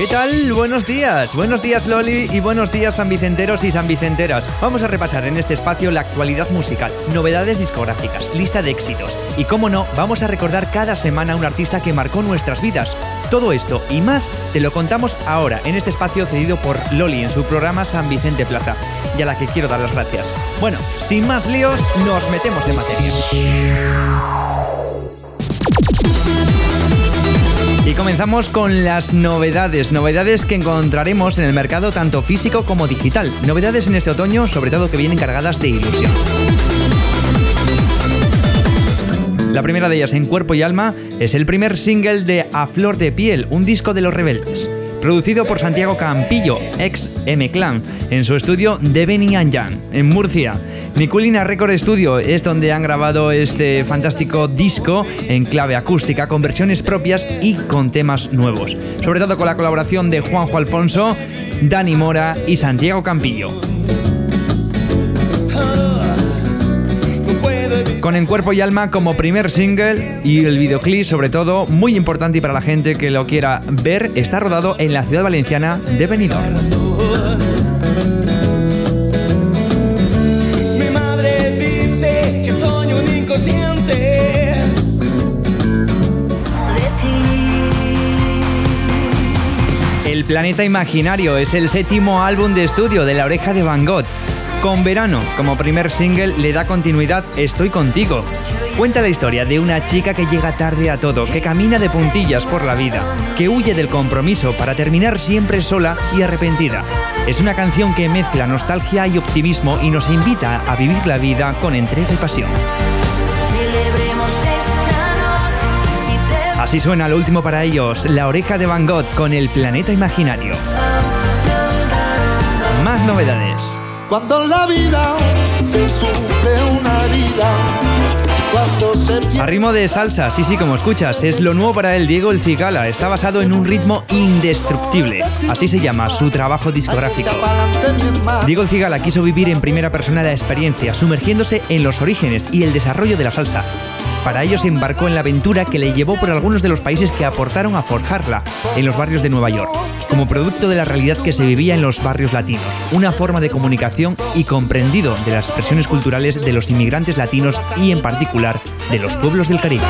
¿Qué tal? Buenos días. Buenos días Loli y buenos días San Vicenteros y San Vicenteras. Vamos a repasar en este espacio la actualidad musical, novedades discográficas, lista de éxitos y, como no, vamos a recordar cada semana a un artista que marcó nuestras vidas. Todo esto y más te lo contamos ahora en este espacio cedido por Loli en su programa San Vicente Plaza y a la que quiero dar las gracias. Bueno, sin más líos, nos metemos en materia. Y comenzamos con las novedades, novedades que encontraremos en el mercado tanto físico como digital. Novedades en este otoño, sobre todo que vienen cargadas de ilusión. La primera de ellas, En Cuerpo y Alma, es el primer single de A Flor de Piel, un disco de los rebeldes. Producido por Santiago Campillo, ex M-Clan, en su estudio de Benianjan, en Murcia. Niculina Record Studio es donde han grabado este fantástico disco en clave acústica con versiones propias y con temas nuevos. Sobre todo con la colaboración de Juanjo Alfonso, Dani Mora y Santiago Campillo. Con En Cuerpo y Alma como primer single y el videoclip sobre todo muy importante y para la gente que lo quiera ver está rodado en la ciudad valenciana de Benidorm. Planeta Imaginario es el séptimo álbum de estudio de La Oreja de Van Gogh. Con Verano como primer single le da continuidad Estoy contigo. Cuenta la historia de una chica que llega tarde a todo, que camina de puntillas por la vida, que huye del compromiso para terminar siempre sola y arrepentida. Es una canción que mezcla nostalgia y optimismo y nos invita a vivir la vida con entrega y pasión. Así suena lo último para ellos, La oreja de Van Gogh con el planeta imaginario. Más novedades. Cuando la vida se sufre una herida. A ritmo de salsa, sí, sí, como escuchas, es lo nuevo para el Diego El Cigala. Está basado en un ritmo indestructible. Así se llama su trabajo discográfico. Diego El Cigala quiso vivir en primera persona la experiencia, sumergiéndose en los orígenes y el desarrollo de la salsa. Para ello se embarcó en la aventura que le llevó por algunos de los países que aportaron a forjarla, en los barrios de Nueva York, como producto de la realidad que se vivía en los barrios latinos, una forma de comunicación y comprendido de las expresiones culturales de los inmigrantes latinos y en particular de los pueblos del Caribe.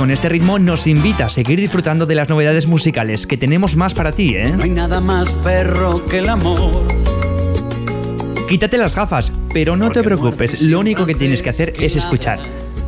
Con este ritmo nos invita a seguir disfrutando de las novedades musicales que tenemos más para ti, ¿eh? No hay nada más perro que el amor. Quítate las gafas, pero no te preocupes, lo único que tienes que hacer es escuchar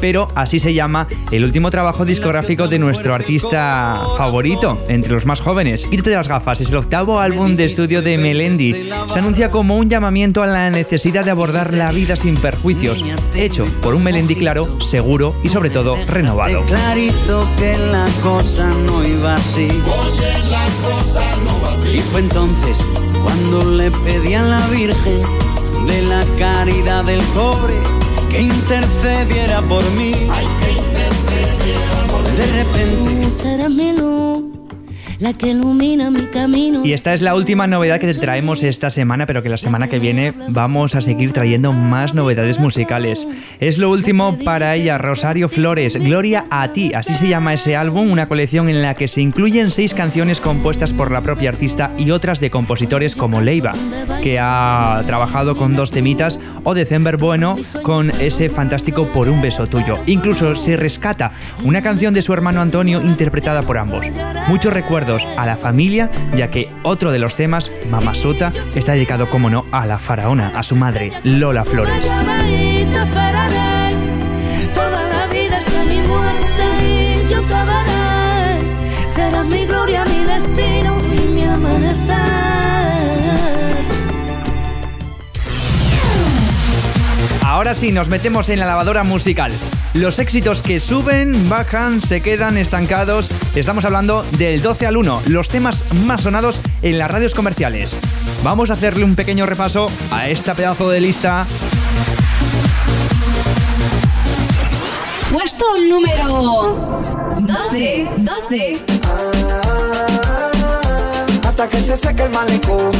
pero así se llama el último trabajo discográfico de nuestro artista favorito entre los más jóvenes. Quítate las gafas, es el octavo álbum de estudio de Melendi. Se anuncia como un llamamiento a la necesidad de abordar la vida sin perjuicios, hecho por un Melendi claro, seguro y sobre todo renovado. Clarito que la cosa no iba así. Y fue entonces cuando le pedí a la Virgen de la caridad del cobre que intercediera por mí. Ay, que intercediera por mí. De repente. Será mi luz que ilumina mi camino. Y esta es la última novedad que te traemos esta semana, pero que la semana que viene vamos a seguir trayendo más novedades musicales. Es lo último para ella, Rosario Flores, Gloria a ti, así se llama ese álbum, una colección en la que se incluyen seis canciones compuestas por la propia artista y otras de compositores como Leiva, que ha trabajado con dos temitas, o December Bueno con ese fantástico Por un beso tuyo. Incluso se rescata una canción de su hermano Antonio interpretada por ambos. Muchos recuerdos a la familia, ya que otro de los temas, Mamasota, está dedicado, como no, a la faraona, a su madre, Lola Flores. Ahora sí, nos metemos en la lavadora musical. Los éxitos que suben, bajan, se quedan estancados. Estamos hablando del 12 al 1, los temas más sonados en las radios comerciales. Vamos a hacerle un pequeño repaso a esta pedazo de lista. Puesto número 12, 12. Hasta que se seque el malecón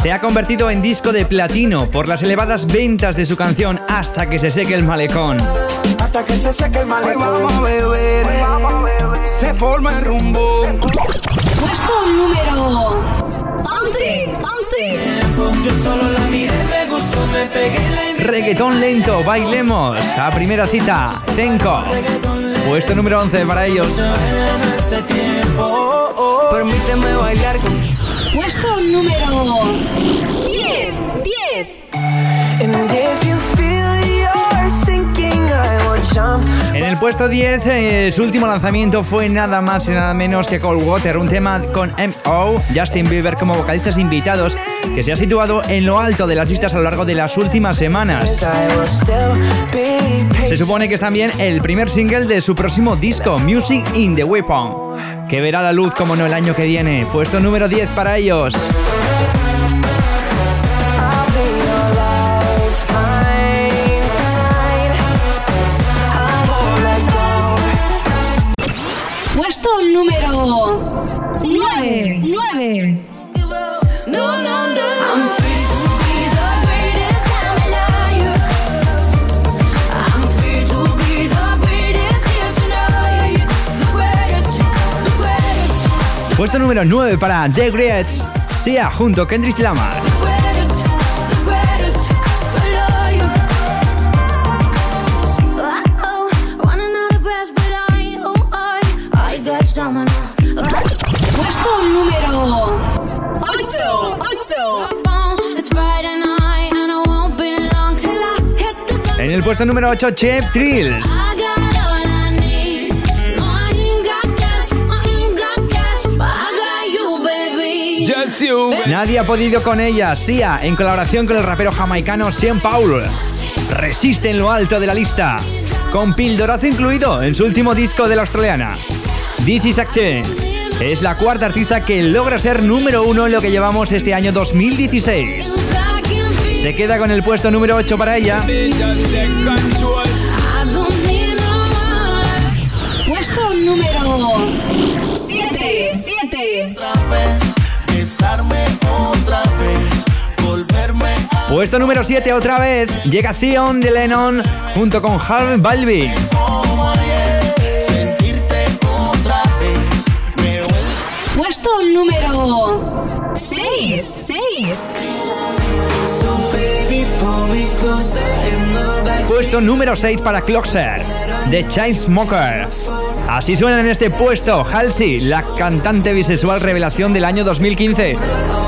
se ha convertido en disco de platino por las elevadas ventas de su canción Hasta que se seque el malecón. Hasta que se seque el malecón. vamos a beber, se forma el rumbo. Puesto número 11. 11. Yo solo la miré, me gustó, me pegué la Reggaetón lento, bailemos. A primera cita, Tenko. Puesto número 11 para ellos. Permíteme bailar con Puesto número 10. 10. En el puesto 10, eh, su último lanzamiento fue nada más y nada menos que Cold Water, un tema con M.O., Justin Bieber como vocalistas invitados, que se ha situado en lo alto de las listas a lo largo de las últimas semanas. Se supone que es también el primer single de su próximo disco, Music in the Weapon, que verá la luz como no el año que viene. Puesto número 10 para ellos. Puesto número 9 para The Greats, Sia junto a Kendrick Lamar. Puesto número 8. 8. It's Friday night and I won't be long till I hit the En el puesto número 8, Chef Trills. Nadie ha podido con ella, Sia, en colaboración con el rapero jamaicano Sean Paul. Resiste en lo alto de la lista, con pildorazo incluido en su último disco de la australiana. This is. Es la cuarta artista que logra ser número uno en lo que llevamos este año 2016. I can feel Se queda con el puesto número 8 para ella. Puesto número 7 otra vez. Llega Theon de Lennon junto con Harvey Balvin. Puesto número 6. 6. Puesto número 6 para Clockser, de Chainsmoker. Así suena en este puesto Halsey, la cantante bisexual revelación del año 2015.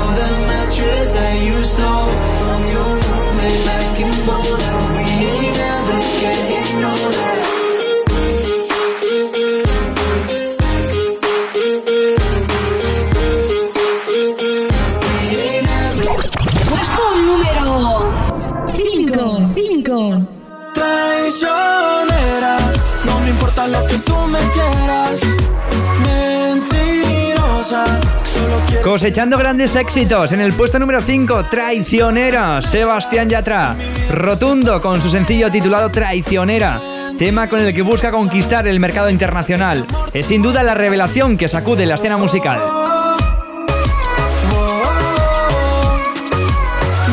Cosechando grandes éxitos en el puesto número 5, Traicionera, Sebastián Yatra. Rotundo con su sencillo titulado Traicionera. Tema con el que busca conquistar el mercado internacional. Es sin duda la revelación que sacude la escena musical.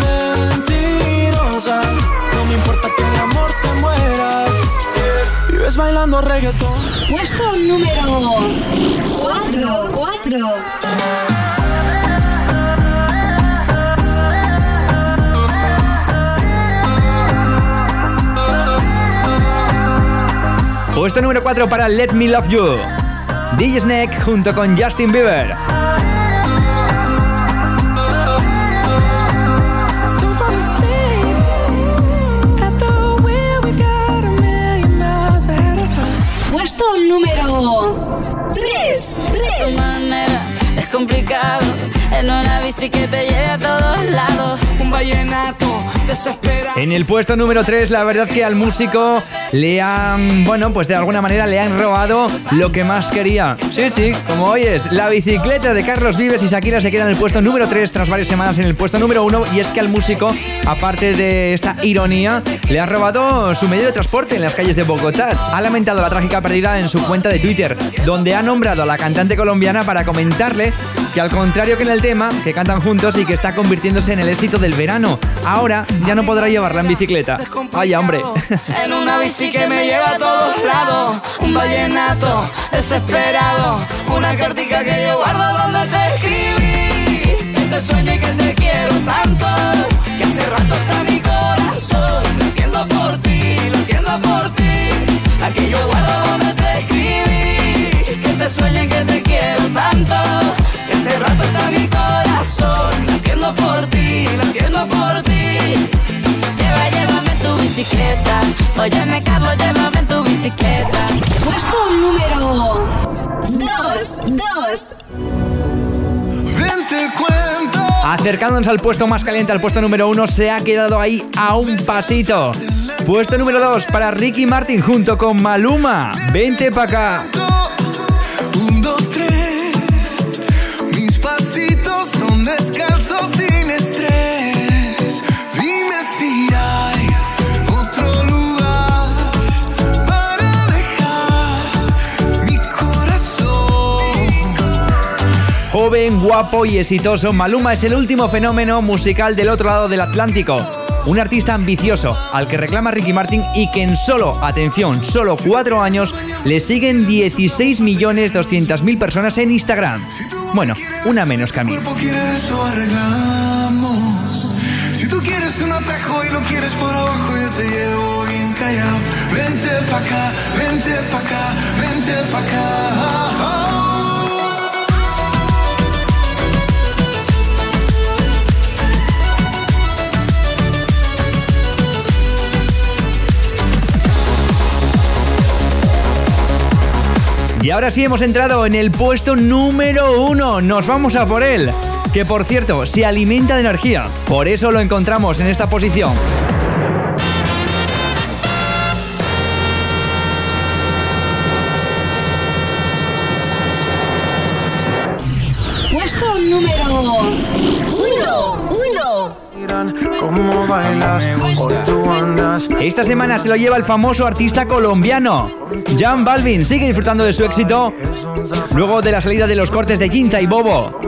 Mentirosa, no me importa que de amor te mueras. Vives bailando reggaetón. Puesto número 4. 4. Puesto número 4 para Let Me Love You. DJ Snake junto con Justin Bieber. Puesto número 3. 3. manera es complicado. En una bici que te lleve a todos lados. Un vallenato En el puesto número 3, la verdad que al músico le han, bueno, pues de alguna manera le han robado lo que más quería. Sí, sí, como oyes, la bicicleta de Carlos Vives y Shakira se queda en el puesto número 3 tras varias semanas en el puesto número 1 y es que al músico, aparte de esta ironía, le ha robado su medio de transporte en las calles de Bogotá. Ha lamentado la trágica pérdida en su cuenta de Twitter, donde ha nombrado a la cantante colombiana para comentarle que al contrario que en el tema, que cantan juntos y que está convirtiéndose en el éxito del verano, ahora ya no podrá llevarla en bicicleta. Vaya hombre. En una bici que me lleva a todos lados, un vallenato desesperado, una cartica que yo guardo donde te escribí, que te sueño y que te quiero tanto, que hace rato está bicicleta. Óyeme, Carlos, llévame en tu bicicleta. Puesto número 2. 2. Ven te cuento. Acercándonos al puesto más caliente, al puesto número 1, se ha quedado ahí a un pasito. Puesto número 2 para Ricky Martin junto con Maluma. Vente pa' acá. Joven, guapo y exitoso, Maluma es el último fenómeno musical del otro lado del Atlántico. Un artista ambicioso al que reclama Ricky Martin y que en solo, atención, solo cuatro años le siguen 16.200.000 personas en Instagram. Bueno, una menos que a mí. Si tú quieres un atajo y lo quieres por abajo, yo te llevo bien callado. Vente pa' acá, vente pa' acá, vente pa' acá. Ahora sí hemos entrado en el puesto número uno. Nos vamos a por él. Que por cierto, se alimenta de energía. Por eso lo encontramos en esta posición. 1. ¿Cómo bailas? Hoy tú andas Esta semana se lo lleva el famoso artista colombiano. Jan Balvin sigue disfrutando de su éxito luego de la salida de los cortes de Quinta y Bobo.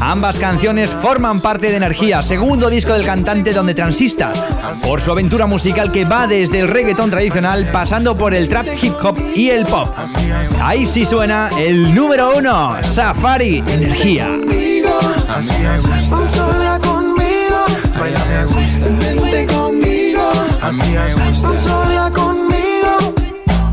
Ambas canciones forman parte de Energía, segundo disco del cantante donde transista por su aventura musical que va desde el reggaetón tradicional pasando por el trap hip hop y el pop. Ahí sí suena el número uno, Safari Energía. así me gusta. Me. Vente conmigo, así me gusta. Sola conmigo.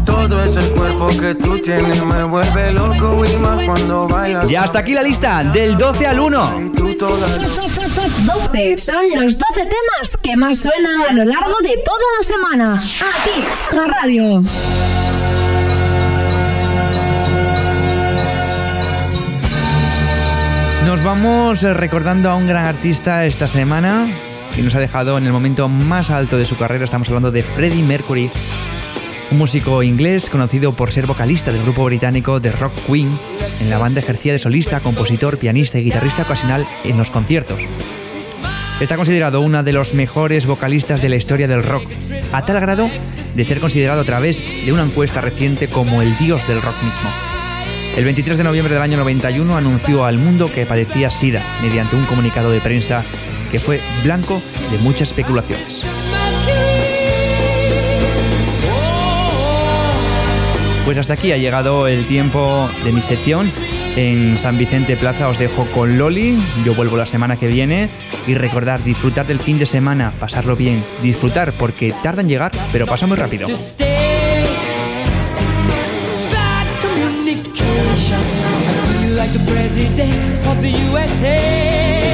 Todo es el cuerpo que tú tienes me vuelve loco y más cuando bailas. Y hasta aquí la lista, del 12 al 1. Y tú toda Top, top, top 12 son los 12 temas que más suenan a lo largo de toda la semana. Aquí, la radio. Vamos eh, recordando a un gran artista esta semana que nos ha dejado en el momento más alto de su carrera. Estamos hablando de Freddie Mercury, un músico inglés conocido por ser vocalista del grupo británico The Rock Queen. En la banda ejercía de solista, compositor, pianista y guitarrista ocasional en los conciertos. Está considerado uno de los mejores vocalistas de la historia del rock, a tal grado de ser considerado a través de una encuesta reciente como el dios del rock mismo. El 23 de noviembre del año 91 anunció al mundo que padecía SIDA mediante un comunicado de prensa que fue blanco de muchas especulaciones. Pues hasta aquí ha llegado el tiempo de mi sección. En San Vicente Plaza os dejo con Loli. Yo vuelvo la semana que viene. Y recordar, disfrutar del fin de semana, pasarlo bien. Disfrutar porque tarda en llegar, pero pasa muy rápido. president of the USA.